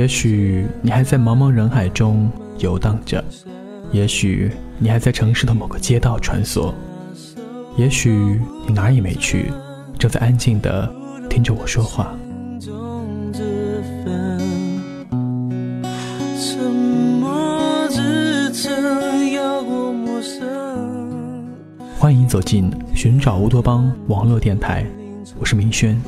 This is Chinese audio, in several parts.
也许你还在茫茫人海中游荡着，也许你还在城市的某个街道穿梭，也许你哪也没去，正在安静的听着我说话。欢迎走进寻找乌托邦网络电台，我是明轩。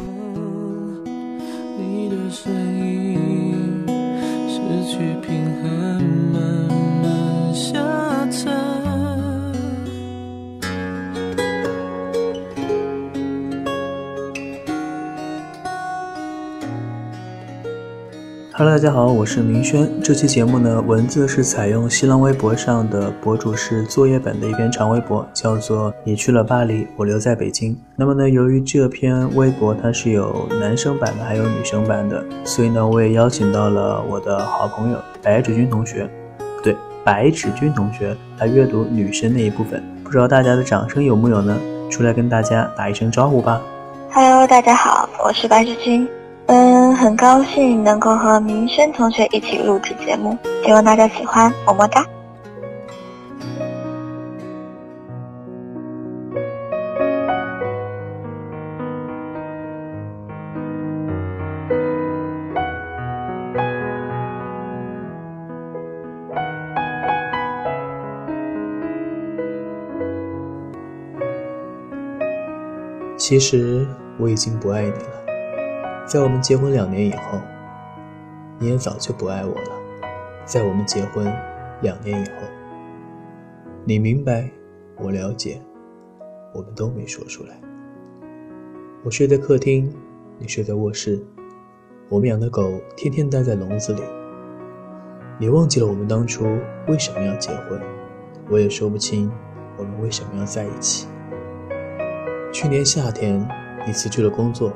Hello，大家好，我是明轩。这期节目呢，文字是采用新浪微博上的博主是作业本的一篇长微博，叫做“你去了巴黎，我留在北京”。那么呢，由于这篇微博它是有男生版的，还有女生版的，所以呢，我也邀请到了我的好朋友白芷君同学，不对，白芷君同学来阅读女生那一部分。不知道大家的掌声有木有呢？出来跟大家打一声招呼吧。Hello，大家好，我是白芷君。嗯，很高兴能够和明轩同学一起录制节目，希望大家喜欢，么么哒。其实我已经不爱你了。在我们结婚两年以后，你也早就不爱我了。在我们结婚两年以后，你明白，我了解，我们都没说出来。我睡在客厅，你睡在卧室，我们养的狗天天待在笼子里。你忘记了我们当初为什么要结婚，我也说不清我们为什么要在一起。去年夏天，你辞去了工作。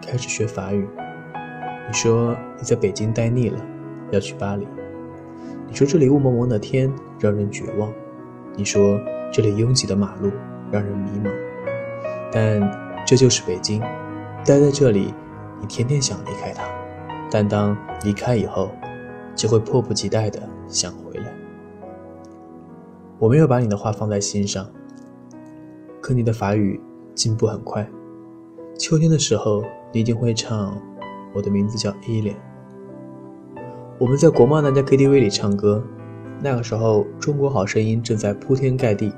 开始学法语。你说你在北京待腻了，要去巴黎。你说这里雾蒙蒙的天让人绝望。你说这里拥挤的马路让人迷茫。但这就是北京，待在这里，你天天想离开它，但当离开以后，就会迫不及待的想回来。我没有把你的话放在心上，可你的法语进步很快。秋天的时候。你一定会唱，我的名字叫依恋。我们在国贸那家 KTV 里唱歌，那个时候《中国好声音》正在铺天盖地，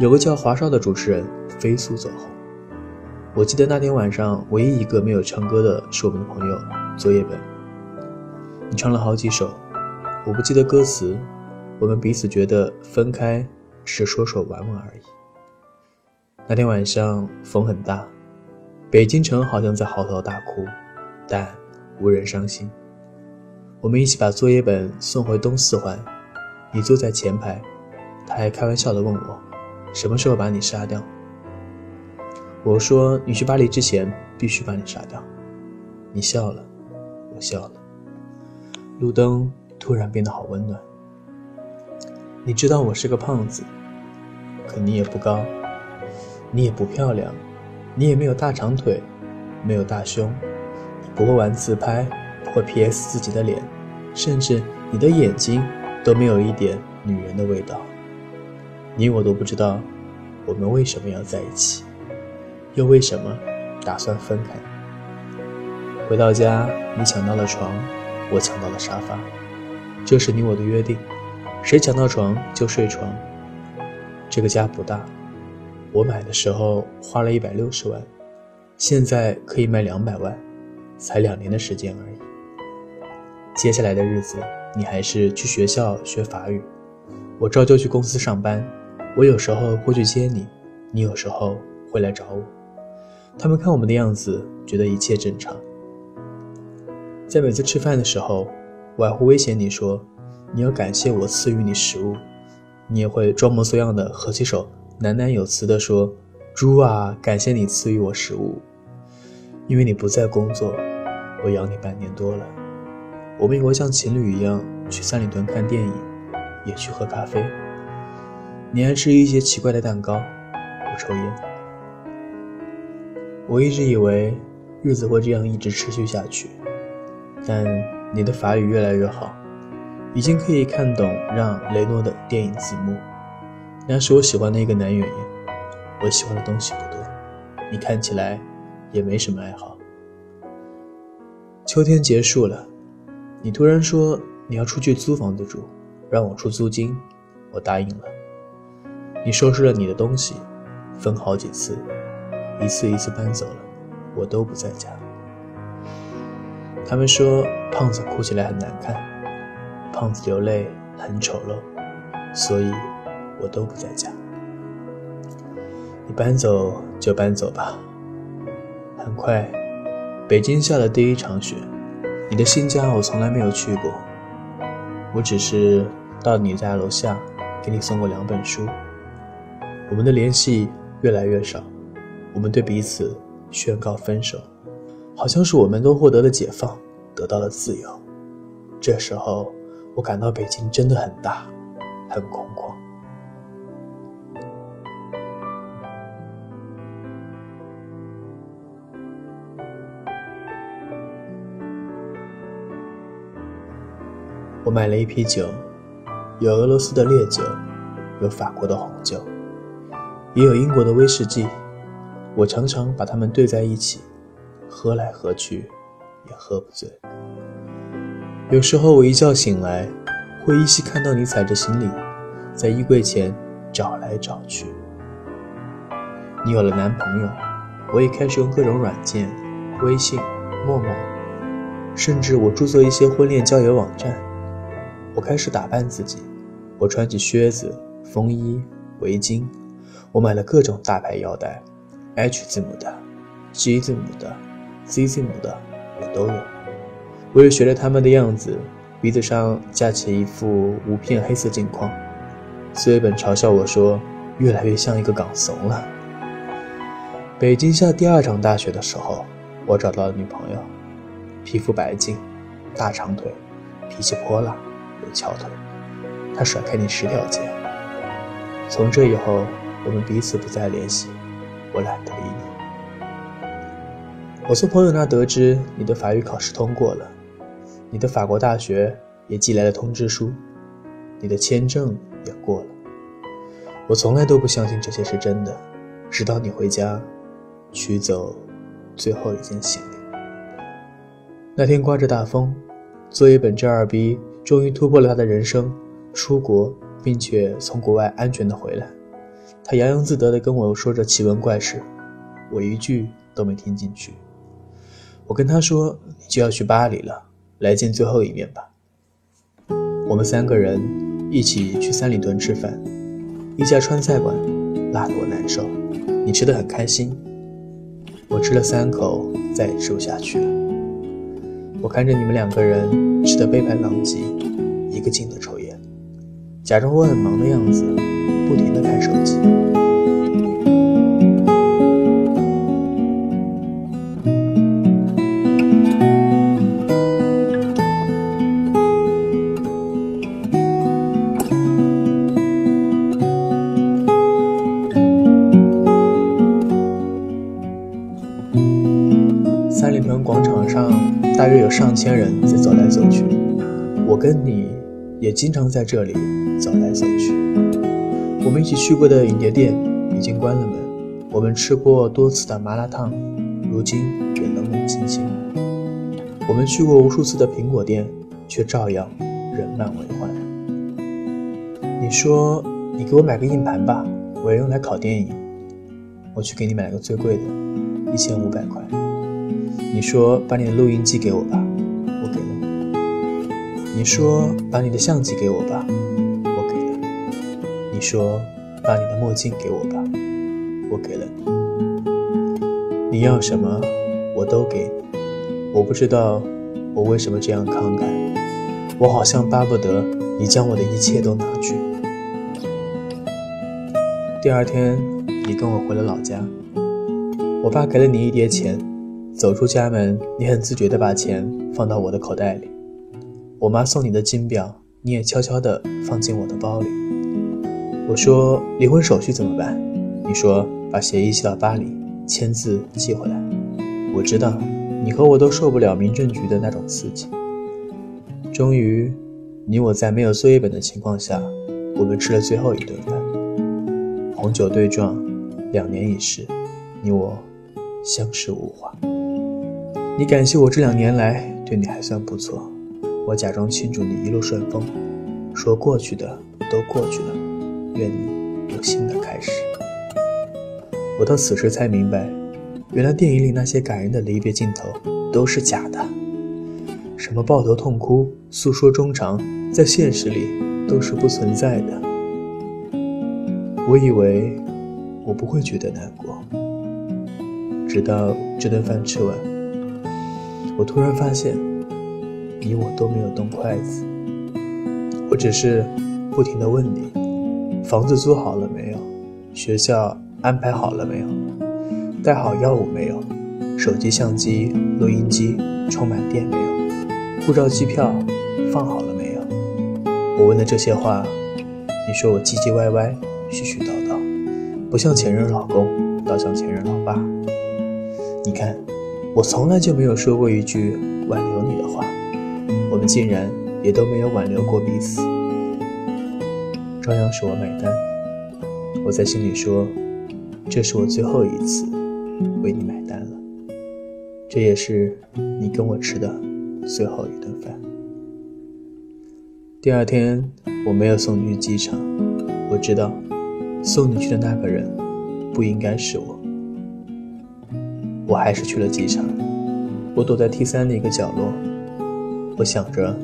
有个叫华少的主持人飞速走红。我记得那天晚上，唯一一个没有唱歌的是我们的朋友作业本。你唱了好几首，我不记得歌词，我们彼此觉得分开是说说玩玩而已。那天晚上风很大。北京城好像在嚎啕大哭，但无人伤心。我们一起把作业本送回东四环，你坐在前排，他还开玩笑地问我，什么时候把你杀掉？我说你去巴黎之前必须把你杀掉。你笑了，我笑了。路灯突然变得好温暖。你知道我是个胖子，可你也不高，你也不漂亮。你也没有大长腿，没有大胸，不会玩自拍，不会 P.S 自己的脸，甚至你的眼睛都没有一点女人的味道。你我都不知道我们为什么要在一起，又为什么打算分开。回到家，你抢到了床，我抢到了沙发，这是你我的约定，谁抢到床就睡床。这个家不大。我买的时候花了一百六十万，现在可以卖两百万，才两年的时间而已。接下来的日子，你还是去学校学法语，我照旧去公司上班。我有时候会去接你，你有时候会来找我。他们看我们的样子，觉得一切正常。在每次吃饭的时候，我还会威胁你说，你要感谢我赐予你食物，你也会装模作样的合起手。喃喃有词地说：“猪啊，感谢你赐予我食物，因为你不再工作，我养你半年多了。我们也会像情侣一样去三里屯看电影，也去喝咖啡。你爱吃一些奇怪的蛋糕，我抽烟。我一直以为日子会这样一直持续下去，但你的法语越来越好，已经可以看懂让·雷诺的电影字幕。那是我喜欢的一个男演员，我喜欢的东西不多。你看起来也没什么爱好。秋天结束了，你突然说你要出去租房子住，让我出租金，我答应了。你收拾了你的东西，分好几次，一次一次搬走了，我都不在家。他们说胖子哭起来很难看，胖子流泪很丑陋，所以我都不在家。你搬走就搬走吧。很快，北京下了第一场雪。你的新家我从来没有去过，我只是到你家楼下给你送过两本书。我们的联系越来越少，我们对彼此宣告分手。好像是我们都获得了解放，得到了自由。这时候，我感到北京真的很大，很空旷。我买了一批酒，有俄罗斯的烈酒，有法国的红酒，也有英国的威士忌。我常常把它们兑在一起。喝来喝去，也喝不醉。有时候我一觉醒来，会依稀看到你踩着行李，在衣柜前找来找去。你有了男朋友，我也开始用各种软件，微信、陌陌，甚至我注册一些婚恋交友网站。我开始打扮自己，我穿起靴子、风衣、围巾，我买了各种大牌腰带，H 字母的，G 字母的。Z 字母的我都有，我也学着他们的样子，鼻子上架起一副无片黑色镜框。苏一本嘲笑我说：“越来越像一个港怂了。”北京下第二场大雪的时候，我找到了女朋友，皮肤白净，大长腿，脾气泼辣，有翘腿。他甩开你十条街。从这以后，我们彼此不再联系，我懒得理你。我从朋友那得知你的法语考试通过了，你的法国大学也寄来了通知书，你的签证也过了。我从来都不相信这些是真的，直到你回家取走最后一件行李。那天刮着大风，作业本正二逼终于突破了他的人生，出国并且从国外安全的回来。他洋洋自得地跟我说着奇闻怪事，我一句都没听进去。我跟他说：“你就要去巴黎了，来见最后一面吧。”我们三个人一起去三里屯吃饭，一家川菜馆，辣得我难受。你吃的很开心，我吃了三口，再也吃不下去了。我看着你们两个人吃的杯盘狼藉，一个劲的抽烟，假装我很忙的样子，不停的看手机。千人在走来走去，我跟你也经常在这里走来走去。我们一起去过的影碟店已经关了门，我们吃过多次的麻辣烫，如今也冷冷清清。我们去过无数次的苹果店，却照样人满为患。你说你给我买个硬盘吧，我要用来拷电影。我去给你买个最贵的，一千五百块。你说把你的录音机给我吧，你。说把你的相机给我吧，我给了你。说把你的墨镜给我吧，我给了你。你要什么，我都给。我不知道我为什么这样慷慨，我好像巴不得你将我的一切都拿去。第二天，你跟我回了老家，我爸给了你一叠钱。走出家门，你很自觉地把钱放到我的口袋里。我妈送你的金表，你也悄悄地放进我的包里。我说离婚手续怎么办？你说把协议寄到巴黎，签字寄回来。我知道你和我都受不了民政局的那种刺激。终于，你我在没有作业本的情况下，我们吃了最后一顿饭。红酒对撞，两年已逝，你我相视无话。你感谢我这两年来对你还算不错，我假装庆祝你一路顺风，说过去的都过去了，愿你有新的开始。我到此时才明白，原来电影里那些感人的离别镜头都是假的。什么抱头痛哭、诉说衷肠，在现实里都是不存在的。我以为我不会觉得难过，直到这顿饭吃完，我突然发现，你我都没有动筷子。我只是不停地问你：房子租好了没有？学校安排好了没有？带好药物没有？手机、相机、录音机充满电没有？护照、机票放好了没有？我问的这些话，你说我唧唧歪歪、絮絮叨叨，不像前任老公，倒像前任老爸。你看，我从来就没有说过一句挽留你的话，们竟然也都没有挽留过彼此，照样是我买单。我在心里说，这是我最后一次为你买单了，这也是你跟我吃的。最后一顿饭。第二天，我没有送你去机场。我知道，送你去的那个人不应该是我。我还是去了机场。我躲在 T 三的一个角落，我想着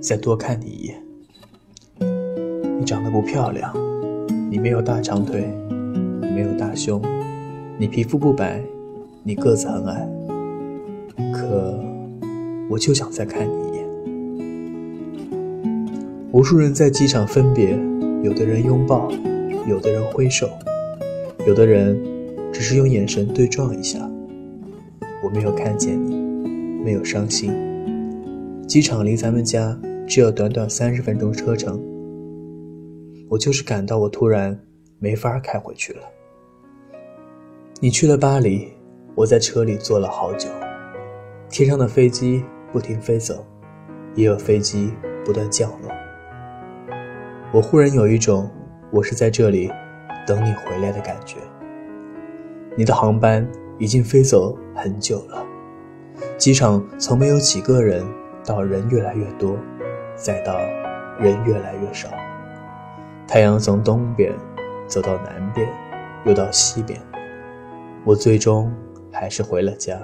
再多看你一眼。你长得不漂亮，你没有大长腿，你没有大胸，你皮肤不白，你个子很矮，可。我就想再看你一眼。无数人在机场分别，有的人拥抱，有的人挥手，有的人只是用眼神对撞一下。我没有看见你，没有伤心。机场离咱们家只有短短三十分钟车程。我就是感到我突然没法开回去了。你去了巴黎，我在车里坐了好久。天上的飞机。不停飞走，也有飞机不断降落。我忽然有一种我是在这里等你回来的感觉。你的航班已经飞走很久了，机场从没有几个人，到人越来越多，再到人越来越少。太阳从东边走到南边，又到西边，我最终还是回了家。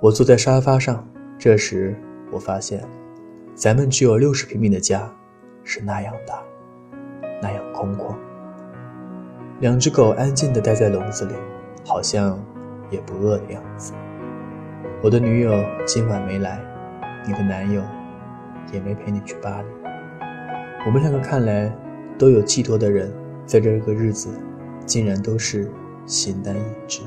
我坐在沙发上。这时，我发现，咱们只有六十平米的家，是那样大，那样空旷。两只狗安静地待在笼子里，好像也不饿的样子。我的女友今晚没来，你的男友也没陪你去巴黎。我们两个看来都有寄托的人，在这个日子，竟然都是形单影只。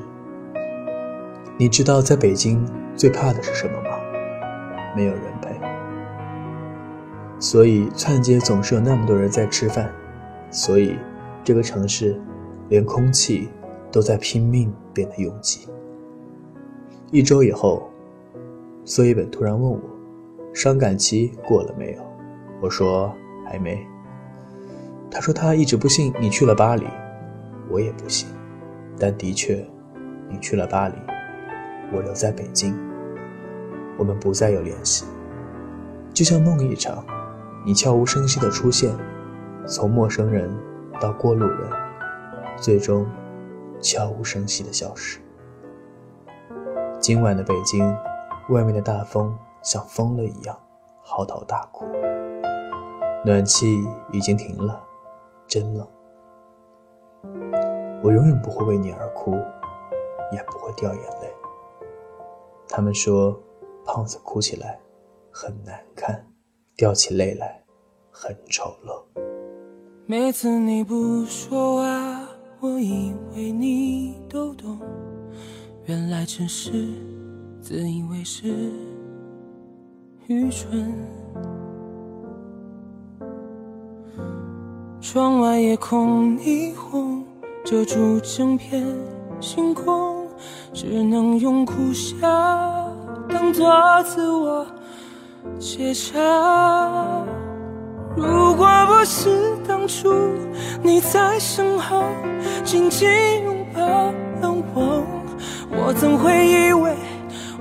你知道在北京最怕的是什么吗？没有人陪，所以串街总是有那么多人在吃饭，所以这个城市连空气都在拼命变得拥挤。一周以后，苏一本突然问我，伤感期过了没有？我说还没。他说他一直不信你去了巴黎，我也不信，但的确，你去了巴黎，我留在北京。我们不再有联系，就像梦一场。你悄无声息的出现，从陌生人到过路人，最终悄无声息的消失。今晚的北京，外面的大风像疯了一样嚎啕大哭，暖气已经停了，真冷。我永远不会为你而哭，也不会掉眼泪。他们说。胖子哭起来很难看，掉起泪来很丑陋。每次你不说话，我以为你都懂，原来只是自以为是，愚蠢。窗外夜空霓虹遮住整片星空，只能用苦笑。当作自我解嘲。如果不是当初你在身后紧紧拥抱了我，我怎会以为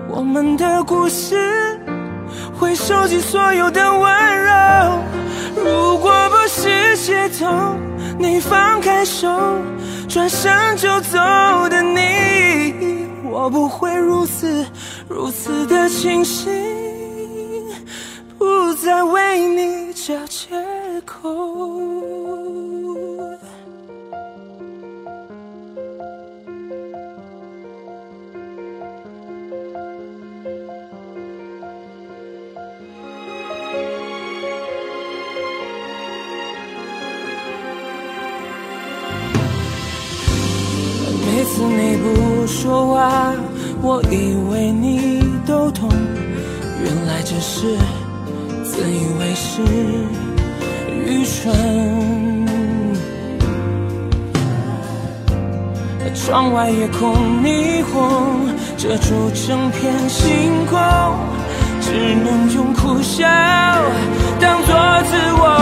我们的故事会收集所有的温柔？如果不是街头你放开手转身就走的你，我不会如此如此的清醒，不再为你找借口。不说话，我以为你都懂，原来只是自以为是，愚蠢。窗外夜空霓虹遮住整片星空，只能用苦笑当作自我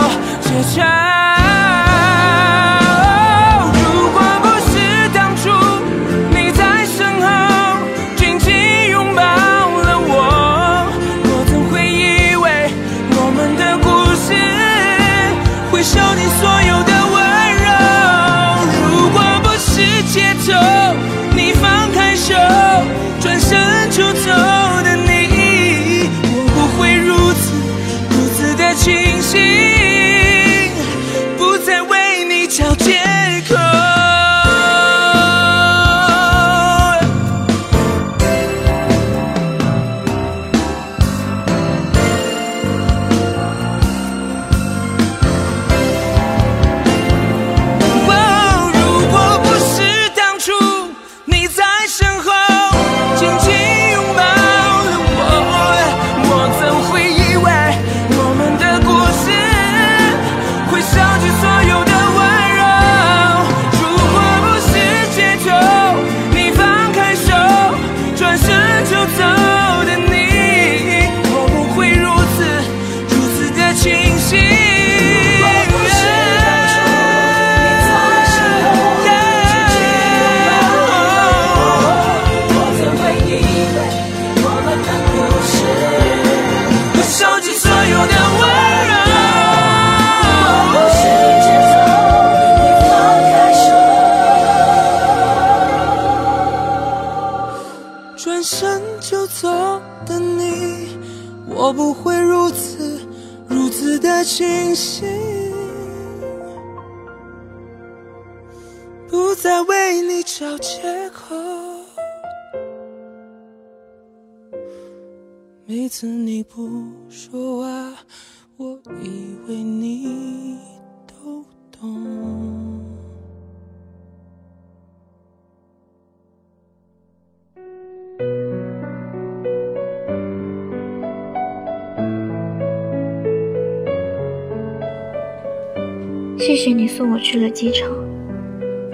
谢谢你送我去了机场，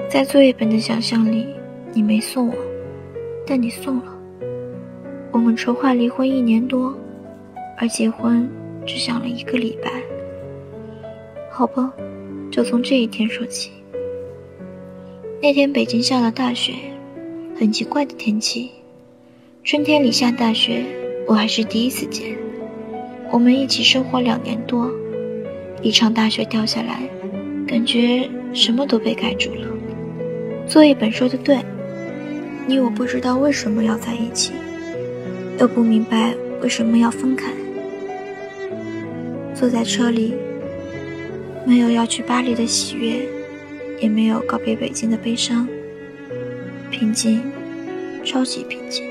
在作业本的想象里，你没送我，但你送了。我们筹划离婚一年多，而结婚只想了一个礼拜。好吧，就从这一天说起。那天北京下了大雪，很奇怪的天气，春天里下大雪，我还是第一次见。我们一起生活两年多，一场大雪掉下来。感觉什么都被盖住了。作业本说的对，你我不知道为什么要在一起，又不明白为什么要分开。坐在车里，没有要去巴黎的喜悦，也没有告别北京的悲伤，平静，超级平静。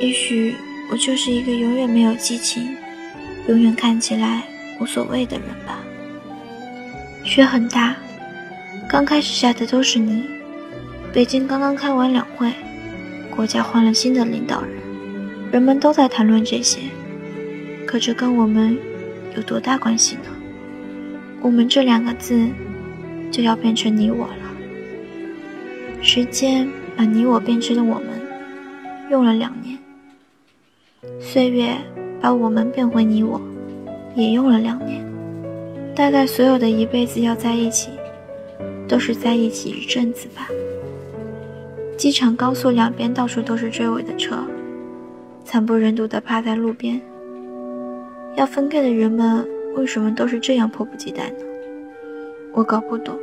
也许我就是一个永远没有激情，永远看起来无所谓的人吧。雪很大，刚开始下的都是泥。北京刚刚开完两会，国家换了新的领导人，人们都在谈论这些。可这跟我们有多大关系呢？我们这两个字就要变成你我了。时间把你我变成了我们，用了两年。岁月把我们变回你我，也用了两年。大概所有的一辈子要在一起，都是在一起一阵子吧。机场高速两边到处都是追尾的车，惨不忍睹地趴在路边。要分开的人们为什么都是这样迫不及待呢？我搞不懂。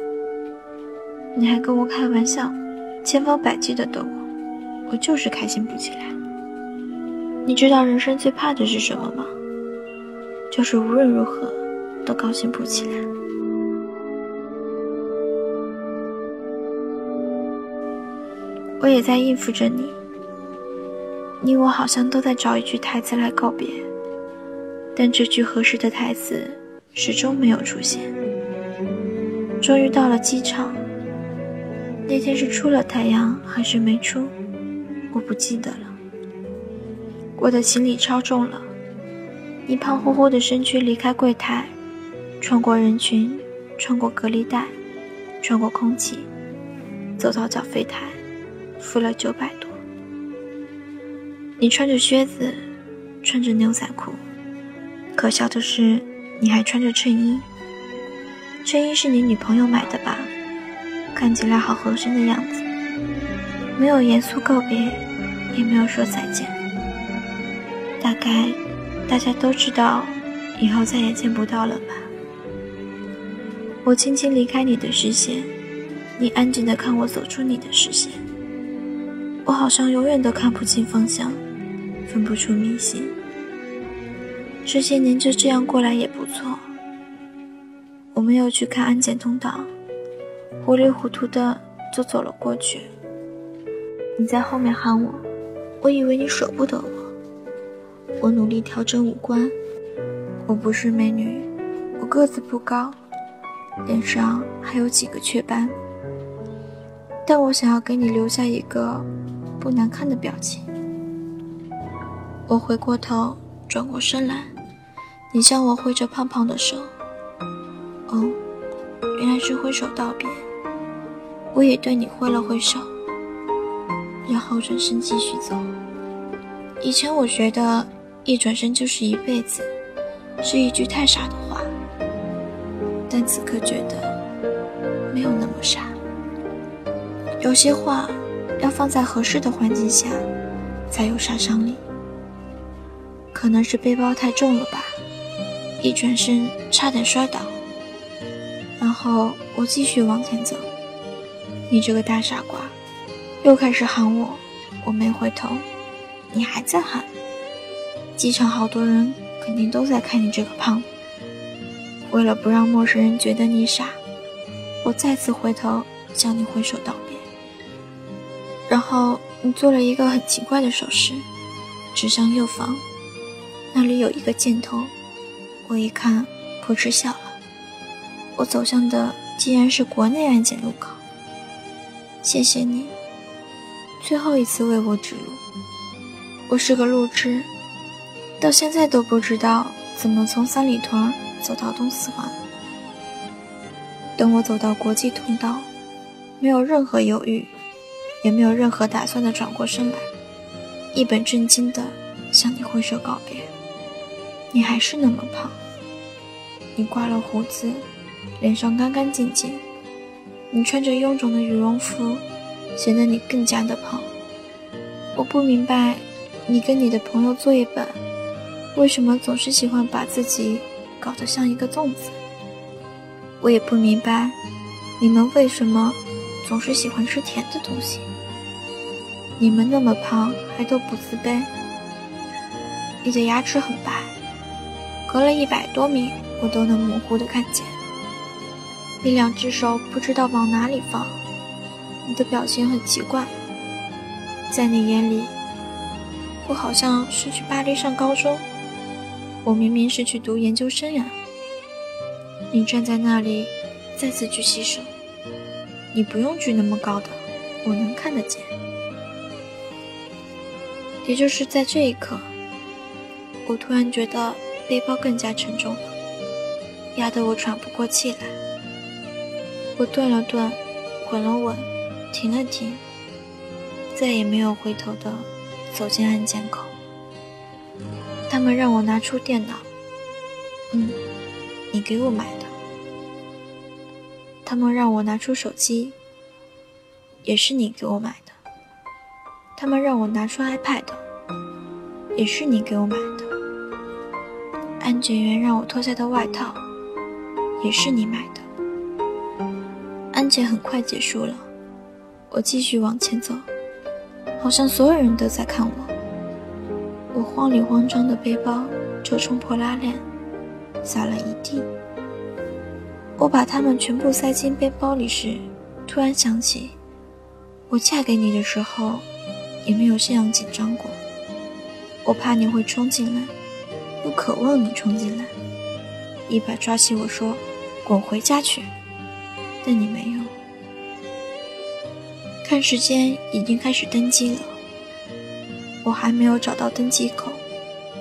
你还跟我开玩笑，千方百计的逗我，我就是开心不起来。你知道人生最怕的是什么吗？就是无论如何都高兴不起来。我也在应付着你，你我好像都在找一句台词来告别，但这句合适的台词始终没有出现。终于到了机场。那天是出了太阳还是没出，我不记得了。我的行李超重了，你胖乎乎的身躯离开柜台，穿过人群，穿过隔离带，穿过空气，走到缴费台，付了九百多。你穿着靴子，穿着牛仔裤，可笑的是你还穿着衬衣。衬衣是你女朋友买的吧？看起来好合身的样子，没有严肃告别，也没有说再见。大概大家都知道，以后再也见不到了吧。我轻轻离开你的视线，你安静的看我走出你的视线。我好像永远都看不清方向，分不出明星。这些年就这样过来也不错。我没有去看安检通道。糊里糊涂的就走了过去。你在后面喊我，我以为你舍不得我。我努力调整五官，我不是美女，我个子不高，脸上还有几个雀斑，但我想要给你留下一个不难看的表情。我回过头，转过身来，你向我挥着胖胖的手。哦，原来是挥手道别。我也对你挥了挥手，然后转身继续走。以前我觉得一转身就是一辈子，是一句太傻的话，但此刻觉得没有那么傻。有些话要放在合适的环境下才有杀伤力。可能是背包太重了吧，一转身差点摔倒，然后我继续往前走。你这个大傻瓜，又开始喊我，我没回头，你还在喊。机场好多人，肯定都在看你这个胖子。为了不让陌生人觉得你傻，我再次回头向你挥手道别。然后你做了一个很奇怪的手势，指向右方，那里有一个箭头。我一看，噗嗤笑了。我走向的竟然是国内安检路口。谢谢你，最后一次为我指路。我是个路痴，到现在都不知道怎么从三里屯走到东四环。等我走到国际通道，没有任何犹豫，也没有任何打算的转过身来，一本正经的向你挥手告别。你还是那么胖，你刮了胡子，脸上干干净净。你穿着臃肿的羽绒服，显得你更加的胖。我不明白，你跟你的朋友作业本，为什么总是喜欢把自己搞得像一个粽子？我也不明白，你们为什么总是喜欢吃甜的东西？你们那么胖还都不自卑？你的牙齿很白，隔了一百多米我都能模糊的看见。你两只手不知道往哪里放，你的表情很奇怪。在你眼里，我好像是去巴黎上高中，我明明是去读研究生呀。你站在那里，再次举起手，你不用举那么高的，我能看得见。也就是在这一刻，我突然觉得背包更加沉重了，压得我喘不过气来。我顿了顿，稳了稳，停了停，再也没有回头的走进安检口。他们让我拿出电脑，嗯，你给我买的。他们让我拿出手机，也是你给我买的。他们让我拿出 iPad，也是你给我买的。安检员让我脱下的外套，也是你买的。安检很快结束了，我继续往前走，好像所有人都在看我。我慌里慌张的背包就冲破拉链，洒了一地。我把它们全部塞进背包里时，突然想起，我嫁给你的时候，也没有这样紧张过。我怕你会冲进来，又渴望你冲进来，一把抓起我说：“滚回家去！”但你没有。看时间，已经开始登机了。我还没有找到登机口，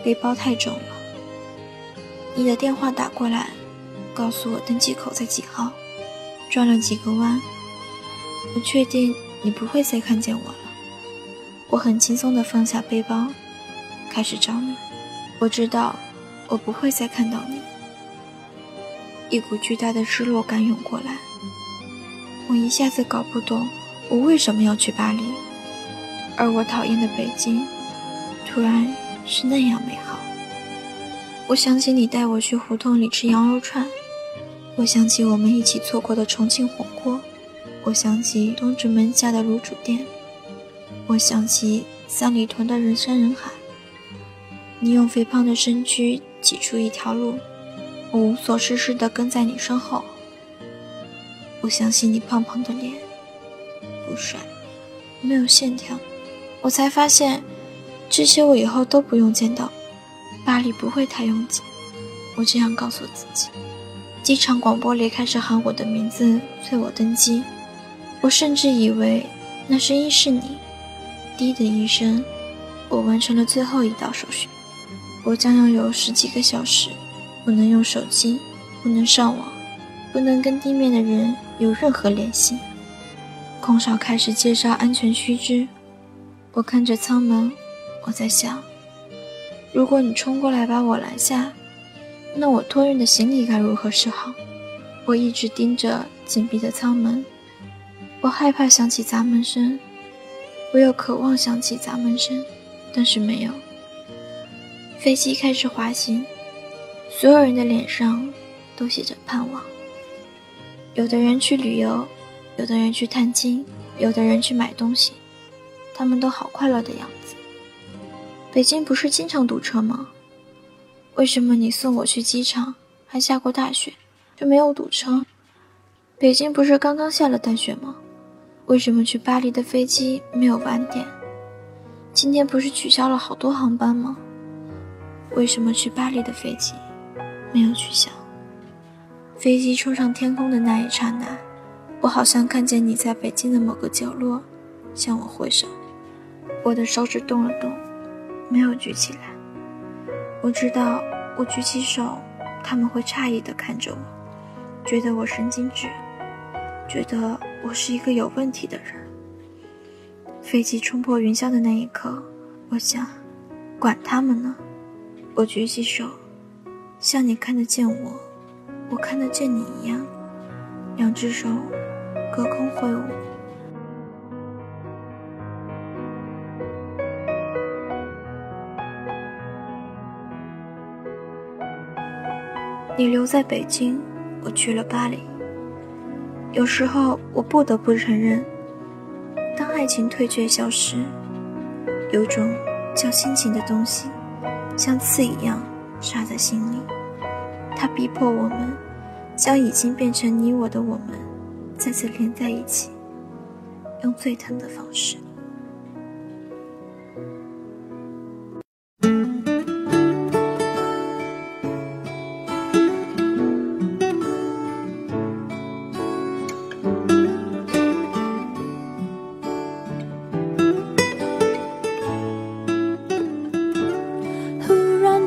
背包太重了。你的电话打过来，告诉我登机口在几号。转了几个弯，我确定你不会再看见我了。我很轻松地放下背包，开始找你。我知道我不会再看到你。一股巨大的失落感涌过来，我一下子搞不懂我为什么要去巴黎。而我讨厌的北京，突然是那样美好。我想起你带我去胡同里吃羊肉串，我想起我们一起错过的重庆火锅，我想起东直门下的卤煮店，我想起三里屯的人山人海。你用肥胖的身躯挤出一条路，我无所事事地跟在你身后。我想起你胖胖的脸，不帅，没有线条。我才发现，这些我以后都不用见到。巴黎不会太拥挤，我这样告诉自己。机场广播里开始喊我的名字，催我登机。我甚至以为那声音是你。滴的一声，我完成了最后一道手续。我将要有十几个小时，不能用手机，不能上网，不能跟地面的人有任何联系。空少开始介绍安全须知。我看着舱门，我在想：如果你冲过来把我拦下，那我托运的行李该如何是好？我一直盯着紧闭的舱门，我害怕响起砸门声，我又渴望响起砸门声，但是没有。飞机开始滑行，所有人的脸上都写着盼望。有的人去旅游，有的人去探亲，有的人去买东西。他们都好快乐的样子。北京不是经常堵车吗？为什么你送我去机场还下过大雪，就没有堵车？北京不是刚刚下了大雪吗？为什么去巴黎的飞机没有晚点？今天不是取消了好多航班吗？为什么去巴黎的飞机没有取消？飞机冲上天空的那一刹那，我好像看见你在北京的某个角落，向我挥手。我的手指动了动，没有举起来。我知道，我举起手，他们会诧异地看着我，觉得我神经质，觉得我是一个有问题的人。飞机冲破云霄的那一刻，我想，管他们呢。我举起手，像你看得见我，我看得见你一样，两只手隔空挥舞。你留在北京，我去了巴黎。有时候我不得不承认，当爱情退却消失，有种叫亲情的东西，像刺一样扎在心里。它逼迫我们，将已经变成你我的我们，再次连在一起，用最疼的方式。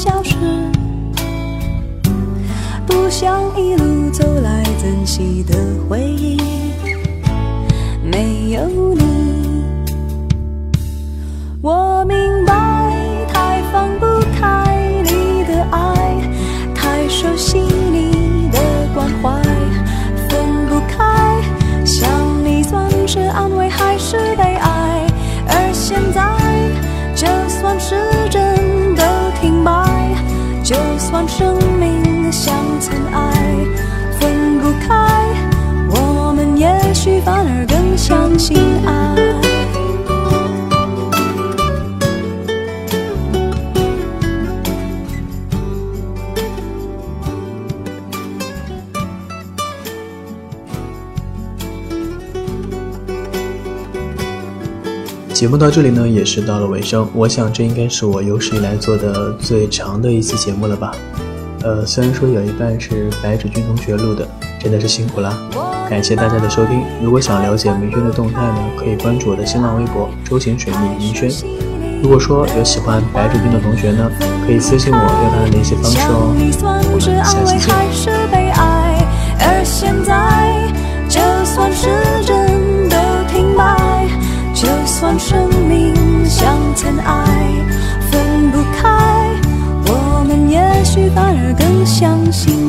消失，不想一路走来珍惜的回忆。像尘埃，分不开，我们也许反而更相信爱。节目到这里呢，也是到了尾声。我想这应该是我有史以来做的最长的一期节目了吧？呃，虽然说有一半是白芷君同学录的，真的是辛苦啦！感谢大家的收听。如果想了解明轩的动态呢，可以关注我的新浪微博“周行水蜜明轩”。如果说有喜欢白芷君的同学呢，可以私信我要他的联系方式哦。我们下期见。还是悲哀？而现在，就算时针都停摆，就算生命像尘埃。或许反而更相信。